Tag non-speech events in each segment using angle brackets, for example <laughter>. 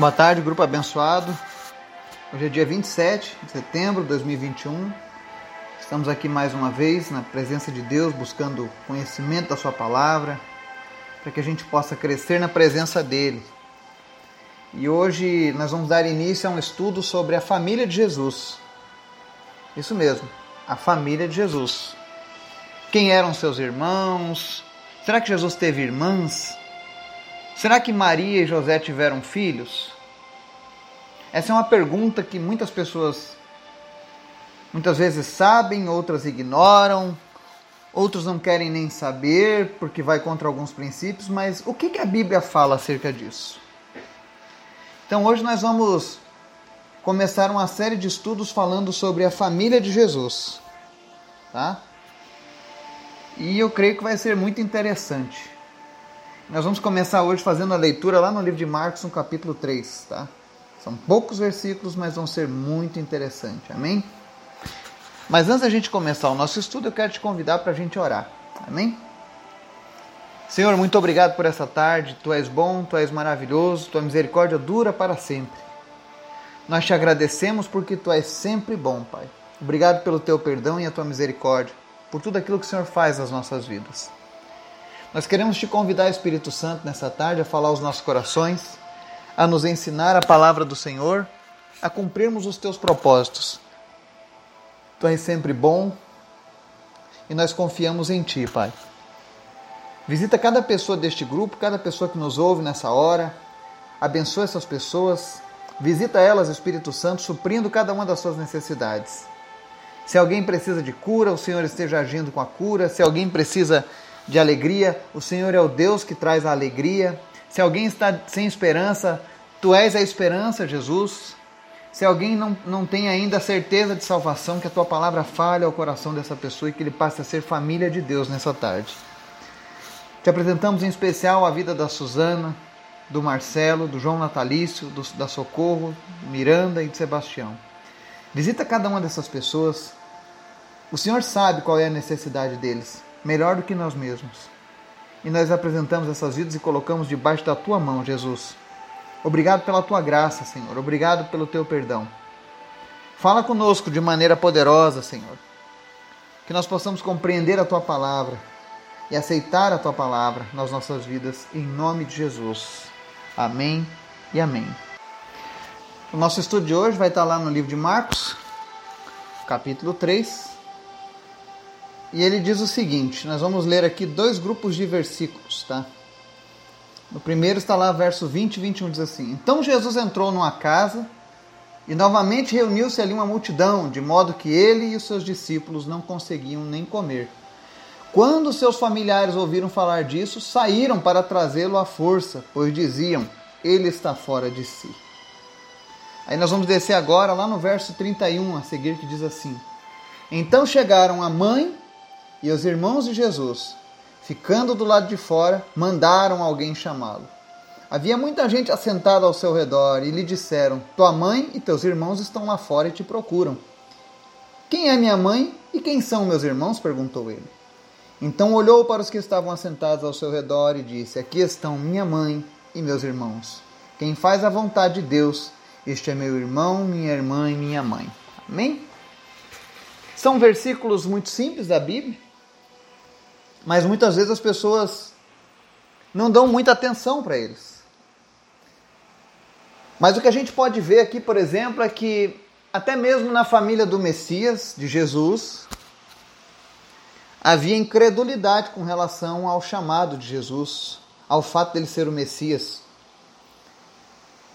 Boa tarde, grupo abençoado. Hoje é dia 27 de setembro de 2021. Estamos aqui mais uma vez na presença de Deus, buscando conhecimento da Sua palavra, para que a gente possa crescer na presença dEle. E hoje nós vamos dar início a um estudo sobre a família de Jesus. Isso mesmo, a família de Jesus. Quem eram seus irmãos? Será que Jesus teve irmãs? Será que Maria e José tiveram filhos? Essa é uma pergunta que muitas pessoas muitas vezes sabem, outras ignoram, outros não querem nem saber porque vai contra alguns princípios, mas o que, a Bíblia fala acerca disso? Então hoje nós vamos começar uma série de estudos falando sobre a família de Jesus, tá? E eu creio que vai ser muito interessante. Nós vamos começar hoje fazendo a leitura lá no livro de Marcos, no capítulo 3, tá? São poucos versículos, mas vão ser muito interessantes. Amém? Mas antes da gente começar o nosso estudo, eu quero te convidar para a gente orar. Amém? Senhor, muito obrigado por essa tarde. Tu és bom, tu és maravilhoso, tua misericórdia dura para sempre. Nós te agradecemos porque tu és sempre bom, Pai. Obrigado pelo teu perdão e a tua misericórdia, por tudo aquilo que o Senhor faz nas nossas vidas. Nós queremos te convidar, Espírito Santo, nessa tarde a falar aos nossos corações, a nos ensinar a palavra do Senhor, a cumprirmos os teus propósitos. Tu és sempre bom e nós confiamos em ti, Pai. Visita cada pessoa deste grupo, cada pessoa que nos ouve nessa hora. Abençoa essas pessoas. Visita elas, Espírito Santo, suprindo cada uma das suas necessidades. Se alguém precisa de cura, o Senhor esteja agindo com a cura. Se alguém precisa de alegria, o Senhor é o Deus que traz a alegria. Se alguém está sem esperança, tu és a esperança, Jesus. Se alguém não, não tem ainda a certeza de salvação, que a tua palavra fale ao coração dessa pessoa e que ele passe a ser família de Deus nessa tarde. Te apresentamos em especial a vida da Suzana, do Marcelo, do João Natalício, do, da Socorro, Miranda e de Sebastião. Visita cada uma dessas pessoas. O Senhor sabe qual é a necessidade deles melhor do que nós mesmos. E nós apresentamos essas vidas e colocamos debaixo da tua mão, Jesus. Obrigado pela tua graça, Senhor. Obrigado pelo teu perdão. Fala conosco de maneira poderosa, Senhor. Que nós possamos compreender a tua palavra e aceitar a tua palavra nas nossas vidas, em nome de Jesus. Amém e amém. O nosso estudo de hoje vai estar lá no livro de Marcos, capítulo 3, e ele diz o seguinte: nós vamos ler aqui dois grupos de versículos, tá? No primeiro está lá, verso 20 e 21 diz assim: Então Jesus entrou numa casa e novamente reuniu-se ali uma multidão, de modo que ele e os seus discípulos não conseguiam nem comer. Quando seus familiares ouviram falar disso, saíram para trazê-lo à força, pois diziam: Ele está fora de si. Aí nós vamos descer agora lá no verso 31 a seguir, que diz assim: Então chegaram a mãe e os irmãos de Jesus, ficando do lado de fora, mandaram alguém chamá-lo. Havia muita gente assentada ao seu redor e lhe disseram: Tua mãe e teus irmãos estão lá fora e te procuram. Quem é minha mãe e quem são meus irmãos? perguntou ele. Então olhou para os que estavam assentados ao seu redor e disse: Aqui estão minha mãe e meus irmãos. Quem faz a vontade de Deus, este é meu irmão, minha irmã e minha mãe. Amém? São versículos muito simples da Bíblia mas muitas vezes as pessoas não dão muita atenção para eles. Mas o que a gente pode ver aqui, por exemplo, é que até mesmo na família do Messias, de Jesus, havia incredulidade com relação ao chamado de Jesus, ao fato dele ser o Messias.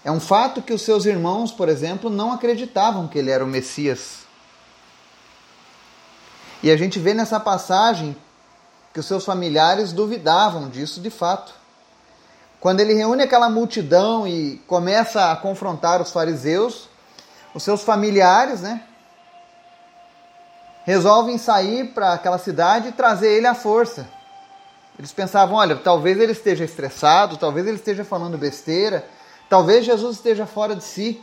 É um fato que os seus irmãos, por exemplo, não acreditavam que ele era o Messias. E a gente vê nessa passagem que os seus familiares duvidavam disso de fato. Quando ele reúne aquela multidão e começa a confrontar os fariseus, os seus familiares, né, resolvem sair para aquela cidade e trazer ele à força. Eles pensavam, olha, talvez ele esteja estressado, talvez ele esteja falando besteira, talvez Jesus esteja fora de si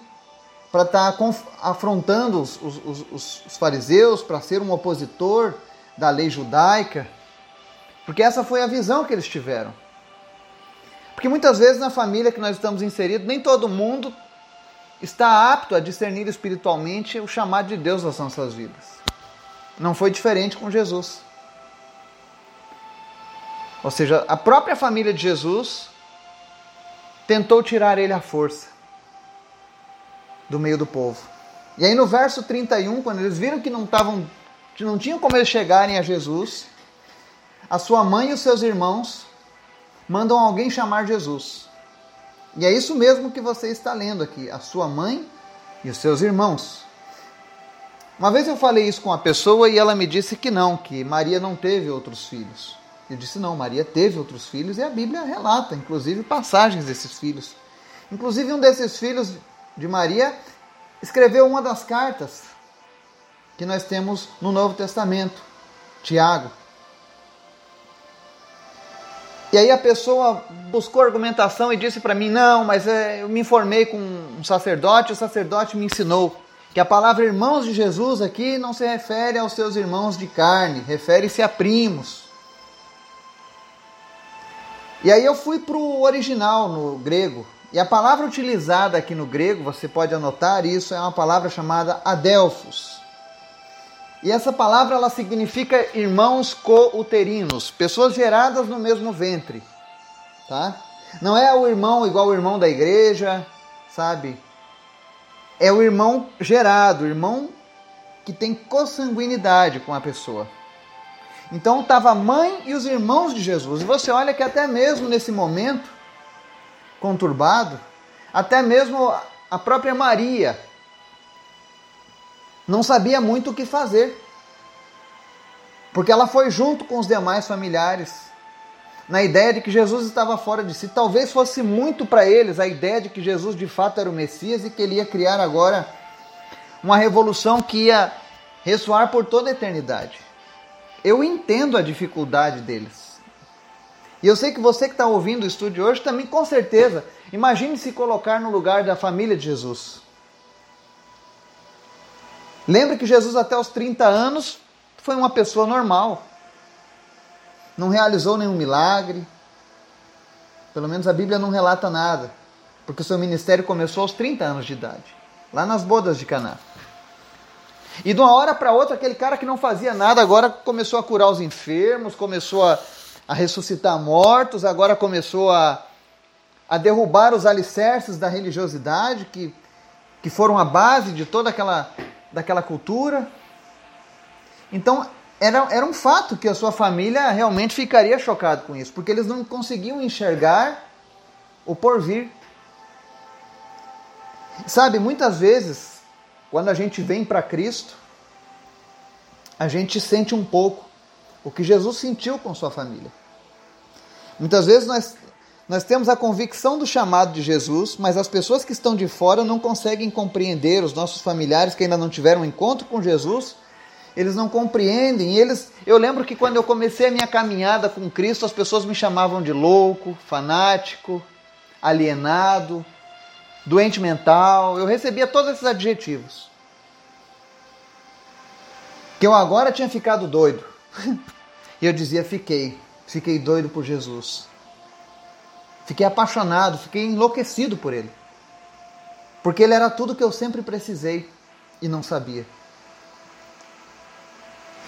para estar tá afrontando os, os, os, os fariseus, para ser um opositor da lei judaica. Porque essa foi a visão que eles tiveram. Porque muitas vezes na família que nós estamos inseridos, nem todo mundo está apto a discernir espiritualmente o chamado de Deus nas nossas vidas. Não foi diferente com Jesus. Ou seja, a própria família de Jesus tentou tirar ele à força do meio do povo. E aí no verso 31, quando eles viram que não estavam que não tinham como eles chegarem a Jesus, a sua mãe e os seus irmãos mandam alguém chamar Jesus. E é isso mesmo que você está lendo aqui, a sua mãe e os seus irmãos. Uma vez eu falei isso com uma pessoa e ela me disse que não, que Maria não teve outros filhos. Eu disse não, Maria teve outros filhos e a Bíblia relata, inclusive, passagens desses filhos. Inclusive, um desses filhos de Maria escreveu uma das cartas que nós temos no Novo Testamento, Tiago. E aí a pessoa buscou argumentação e disse para mim: não, mas é, eu me informei com um sacerdote, o sacerdote me ensinou que a palavra irmãos de Jesus aqui não se refere aos seus irmãos de carne, refere-se a primos. E aí eu fui para o original no grego. E a palavra utilizada aqui no grego, você pode anotar isso, é uma palavra chamada adelphos. E essa palavra ela significa irmãos co-uterinos, pessoas geradas no mesmo ventre, tá? Não é o irmão igual o irmão da igreja, sabe? É o irmão gerado, o irmão que tem consanguinidade com a pessoa. Então estava a mãe e os irmãos de Jesus. E você olha que até mesmo nesse momento conturbado, até mesmo a própria Maria não sabia muito o que fazer. Porque ela foi junto com os demais familiares, na ideia de que Jesus estava fora de si. Talvez fosse muito para eles a ideia de que Jesus de fato era o Messias e que ele ia criar agora uma revolução que ia ressoar por toda a eternidade. Eu entendo a dificuldade deles. E eu sei que você que está ouvindo o estúdio hoje também, com certeza, imagine se colocar no lugar da família de Jesus. Lembre que Jesus, até os 30 anos, foi uma pessoa normal. Não realizou nenhum milagre. Pelo menos a Bíblia não relata nada. Porque o seu ministério começou aos 30 anos de idade lá nas bodas de Caná. E de uma hora para outra, aquele cara que não fazia nada agora começou a curar os enfermos, começou a, a ressuscitar mortos, agora começou a, a derrubar os alicerces da religiosidade que, que foram a base de toda aquela daquela cultura. Então, era, era um fato que a sua família realmente ficaria chocado com isso, porque eles não conseguiam enxergar o porvir. Sabe, muitas vezes, quando a gente vem para Cristo, a gente sente um pouco o que Jesus sentiu com sua família. Muitas vezes nós nós temos a convicção do chamado de Jesus, mas as pessoas que estão de fora não conseguem compreender, os nossos familiares que ainda não tiveram um encontro com Jesus, eles não compreendem. Eles, eu lembro que quando eu comecei a minha caminhada com Cristo, as pessoas me chamavam de louco, fanático, alienado, doente mental. Eu recebia todos esses adjetivos. Que eu agora tinha ficado doido. <laughs> E eu dizia: fiquei, fiquei doido por Jesus. Fiquei apaixonado, fiquei enlouquecido por ele. Porque ele era tudo que eu sempre precisei e não sabia.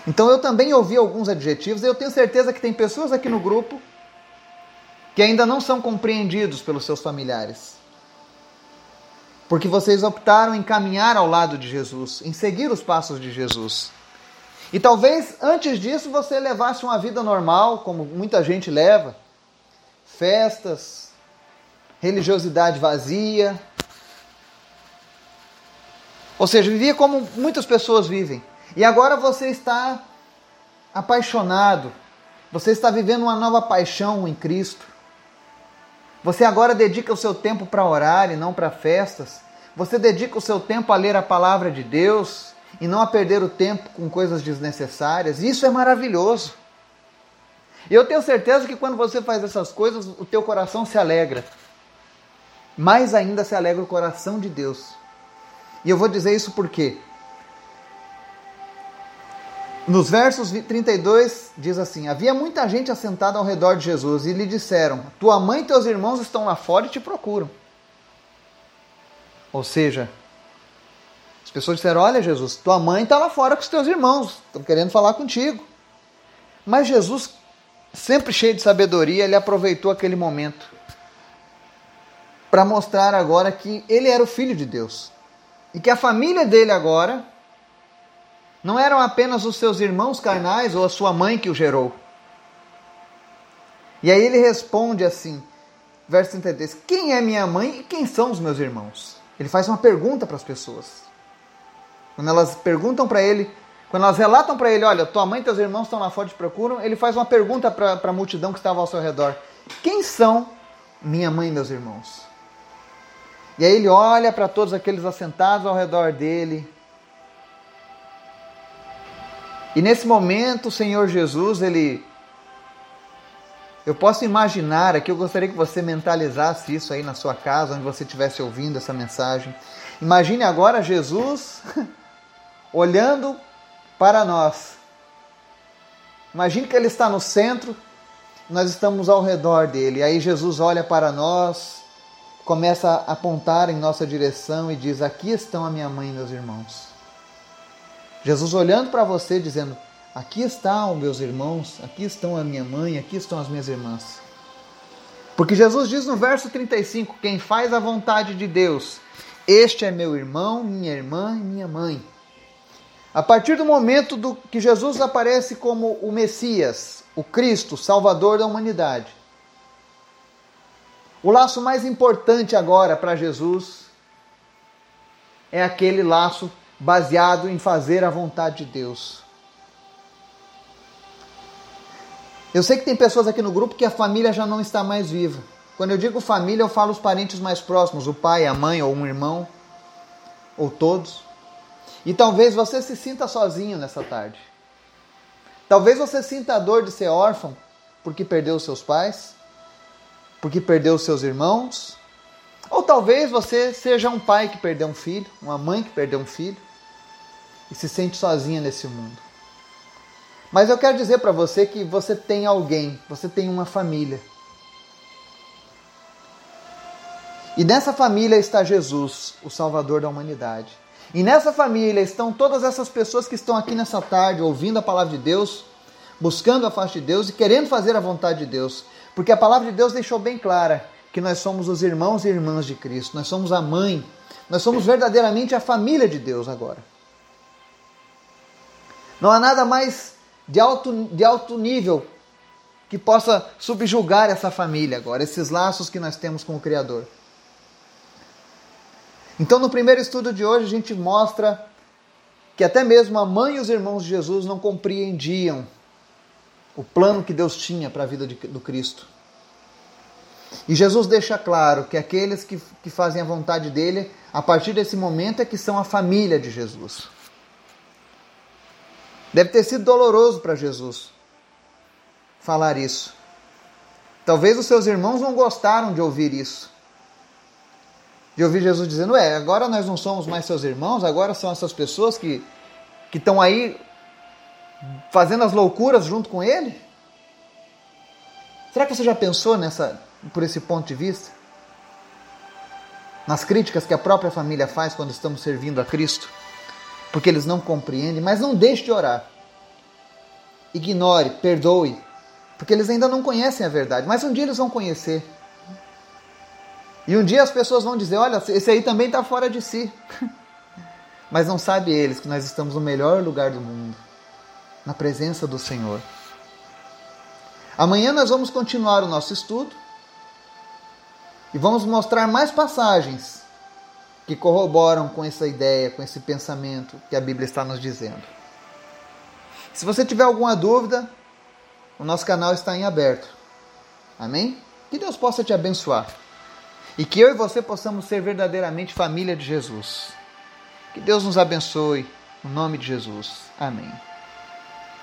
Então eu também ouvi alguns adjetivos e eu tenho certeza que tem pessoas aqui no grupo que ainda não são compreendidos pelos seus familiares. Porque vocês optaram em caminhar ao lado de Jesus, em seguir os passos de Jesus. E talvez antes disso você levasse uma vida normal, como muita gente leva festas, religiosidade vazia. Ou seja, vivia como muitas pessoas vivem. E agora você está apaixonado. Você está vivendo uma nova paixão em Cristo. Você agora dedica o seu tempo para orar e não para festas. Você dedica o seu tempo a ler a palavra de Deus e não a perder o tempo com coisas desnecessárias. Isso é maravilhoso. E eu tenho certeza que quando você faz essas coisas, o teu coração se alegra. Mais ainda se alegra o coração de Deus. E eu vou dizer isso porque Nos versos 32 diz assim: Havia muita gente assentada ao redor de Jesus e lhe disseram: Tua mãe e teus irmãos estão lá fora e te procuram. Ou seja, as pessoas disseram: Olha, Jesus, tua mãe está lá fora com os teus irmãos, estão querendo falar contigo. Mas Jesus, sempre cheio de sabedoria, ele aproveitou aquele momento para mostrar agora que ele era o filho de Deus e que a família dele agora não eram apenas os seus irmãos carnais ou a sua mãe que o gerou. E aí ele responde assim, verso 33, quem é minha mãe e quem são os meus irmãos? Ele faz uma pergunta para as pessoas. Quando elas perguntam para ele, quando elas relatam para ele, olha, tua mãe e teus irmãos estão lá fora e te procuram, ele faz uma pergunta para a multidão que estava ao seu redor: Quem são minha mãe e meus irmãos? E aí ele olha para todos aqueles assentados ao redor dele e nesse momento, o Senhor Jesus, ele eu posso imaginar aqui, eu gostaria que você mentalizasse isso aí na sua casa, onde você estivesse ouvindo essa mensagem. Imagine agora Jesus <laughs> olhando para nós. Imagine que ele está no centro, nós estamos ao redor dele. Aí Jesus olha para nós, começa a apontar em nossa direção e diz: Aqui estão a minha mãe e meus irmãos. Jesus olhando para você, dizendo: Aqui estão meus irmãos, aqui estão a minha mãe, aqui estão as minhas irmãs. Porque Jesus diz no verso 35: Quem faz a vontade de Deus, este é meu irmão, minha irmã e minha mãe. A partir do momento do que Jesus aparece como o Messias, o Cristo, Salvador da humanidade, o laço mais importante agora para Jesus é aquele laço baseado em fazer a vontade de Deus. Eu sei que tem pessoas aqui no grupo que a família já não está mais viva. Quando eu digo família, eu falo os parentes mais próximos, o pai, a mãe ou um irmão, ou todos. E talvez você se sinta sozinho nessa tarde. Talvez você sinta a dor de ser órfão porque perdeu seus pais, porque perdeu seus irmãos, ou talvez você seja um pai que perdeu um filho, uma mãe que perdeu um filho e se sente sozinha nesse mundo. Mas eu quero dizer para você que você tem alguém, você tem uma família. E nessa família está Jesus, o Salvador da humanidade. E nessa família estão todas essas pessoas que estão aqui nessa tarde ouvindo a palavra de Deus, buscando a face de Deus e querendo fazer a vontade de Deus. Porque a palavra de Deus deixou bem clara que nós somos os irmãos e irmãs de Cristo, nós somos a mãe, nós somos verdadeiramente a família de Deus agora. Não há nada mais de alto, de alto nível que possa subjugar essa família agora, esses laços que nós temos com o Criador. Então, no primeiro estudo de hoje, a gente mostra que até mesmo a mãe e os irmãos de Jesus não compreendiam o plano que Deus tinha para a vida de, do Cristo. E Jesus deixa claro que aqueles que, que fazem a vontade dele, a partir desse momento, é que são a família de Jesus. Deve ter sido doloroso para Jesus falar isso. Talvez os seus irmãos não gostaram de ouvir isso. De ouvir Jesus dizendo: É, agora nós não somos mais seus irmãos, agora são essas pessoas que estão aí fazendo as loucuras junto com ele? Será que você já pensou nessa por esse ponto de vista? Nas críticas que a própria família faz quando estamos servindo a Cristo? porque eles não compreendem, mas não deixe de orar. Ignore, perdoe, porque eles ainda não conhecem a verdade, mas um dia eles vão conhecer. E um dia as pessoas vão dizer: olha, esse aí também está fora de si. <laughs> mas não sabe eles que nós estamos no melhor lugar do mundo, na presença do Senhor. Amanhã nós vamos continuar o nosso estudo e vamos mostrar mais passagens que corroboram com essa ideia, com esse pensamento que a Bíblia está nos dizendo. Se você tiver alguma dúvida, o nosso canal está em aberto. Amém? Que Deus possa te abençoar. E que eu e você possamos ser verdadeiramente família de Jesus. Que Deus nos abençoe. No nome de Jesus. Amém.